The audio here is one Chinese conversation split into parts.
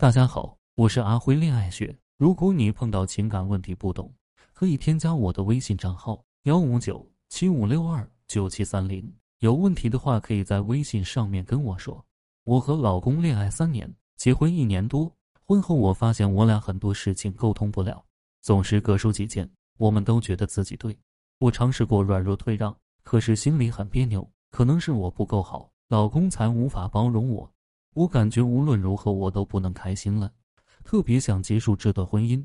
大家好，我是阿辉恋爱学。如果你碰到情感问题不懂，可以添加我的微信账号幺五九七五六二九七三零。有问题的话，可以在微信上面跟我说。我和老公恋爱三年，结婚一年多，婚后我发现我俩很多事情沟通不了，总是各抒己见。我们都觉得自己对。我尝试过软弱退让，可是心里很别扭。可能是我不够好，老公才无法包容我。我感觉无论如何我都不能开心了，特别想结束这段婚姻。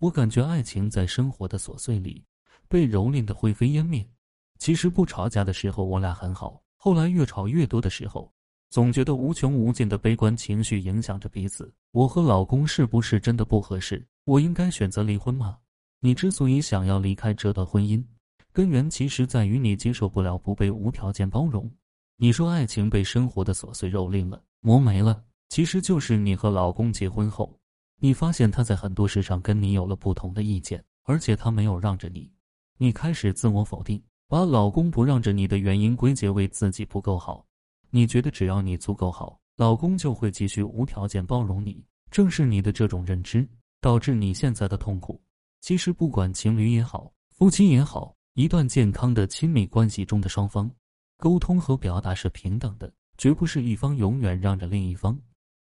我感觉爱情在生活的琐碎里被蹂躏的灰飞烟灭。其实不吵架的时候我俩很好，后来越吵越多的时候，总觉得无穷无尽的悲观情绪影响着彼此。我和老公是不是真的不合适？我应该选择离婚吗？你之所以想要离开这段婚姻，根源其实在于你接受不了不被无条件包容。你说爱情被生活的琐碎蹂躏了，磨没了，其实就是你和老公结婚后，你发现他在很多事上跟你有了不同的意见，而且他没有让着你，你开始自我否定，把老公不让着你的原因归结为自己不够好。你觉得只要你足够好，老公就会继续无条件包容你。正是你的这种认知，导致你现在的痛苦。其实，不管情侣也好，夫妻也好，一段健康的亲密关系中的双方，沟通和表达是平等的，绝不是一方永远让着另一方。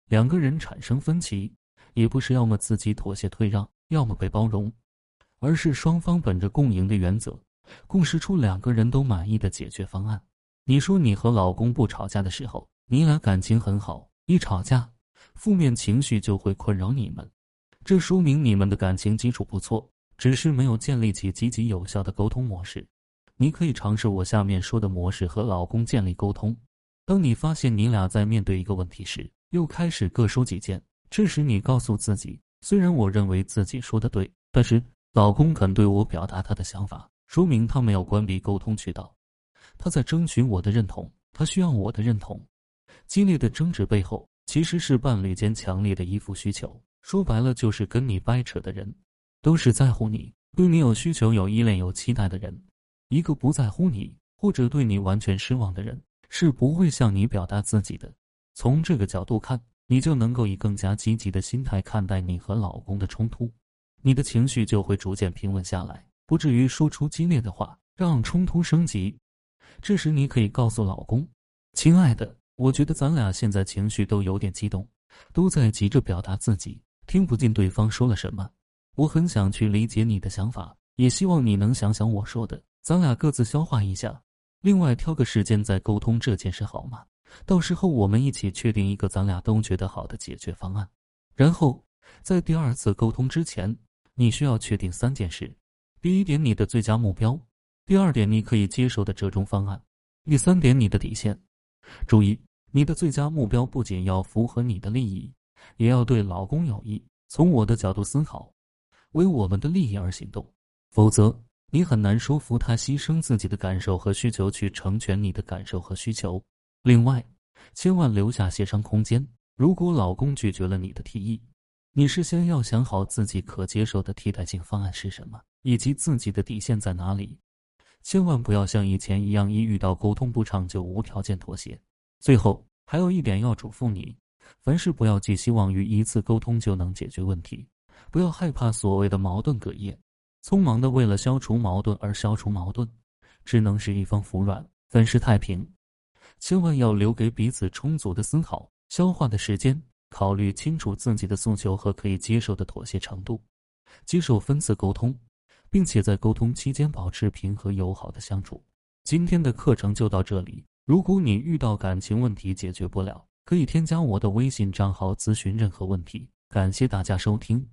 两个人产生分歧，也不是要么自己妥协退让，要么被包容，而是双方本着共赢的原则，共识出两个人都满意的解决方案。你说你和老公不吵架的时候，你俩感情很好，一吵架，负面情绪就会困扰你们。这说明你们的感情基础不错，只是没有建立起积极有效的沟通模式。你可以尝试我下面说的模式和老公建立沟通。当你发现你俩在面对一个问题时，又开始各抒己见，这时你告诉自己：虽然我认为自己说的对，但是老公肯对我表达他的想法，说明他没有关闭沟通渠道，他在争取我的认同，他需要我的认同。激烈的争执背后，其实是伴侣间强烈的依附需求。说白了，就是跟你掰扯的人，都是在乎你、对你有需求、有依恋、有期待的人。一个不在乎你或者对你完全失望的人，是不会向你表达自己的。从这个角度看，你就能够以更加积极的心态看待你和老公的冲突，你的情绪就会逐渐平稳下来，不至于说出激烈的话，让冲突升级。这时，你可以告诉老公：“亲爱的，我觉得咱俩现在情绪都有点激动，都在急着表达自己。”听不进对方说了什么，我很想去理解你的想法，也希望你能想想我说的，咱俩各自消化一下。另外挑个时间再沟通这件事好吗？到时候我们一起确定一个咱俩都觉得好的解决方案。然后在第二次沟通之前，你需要确定三件事：第一点，你的最佳目标；第二点，你可以接受的折中方案；第三点，你的底线。注意，你的最佳目标不仅要符合你的利益。也要对老公有益。从我的角度思考，为我们的利益而行动，否则你很难说服他牺牲自己的感受和需求去成全你的感受和需求。另外，千万留下协商空间。如果老公拒绝了你的提议，你事先要想好自己可接受的替代性方案是什么，以及自己的底线在哪里。千万不要像以前一样，一遇到沟通不畅就无条件妥协。最后，还有一点要嘱咐你。凡事不要寄希望于一次沟通就能解决问题，不要害怕所谓的矛盾隔夜，匆忙的为了消除矛盾而消除矛盾，只能是一方服软，粉饰太平。千万要留给彼此充足的思考、消化的时间，考虑清楚自己的诉求和可以接受的妥协程度，接受分次沟通，并且在沟通期间保持平和友好的相处。今天的课程就到这里，如果你遇到感情问题解决不了，可以添加我的微信账号咨询任何问题。感谢大家收听。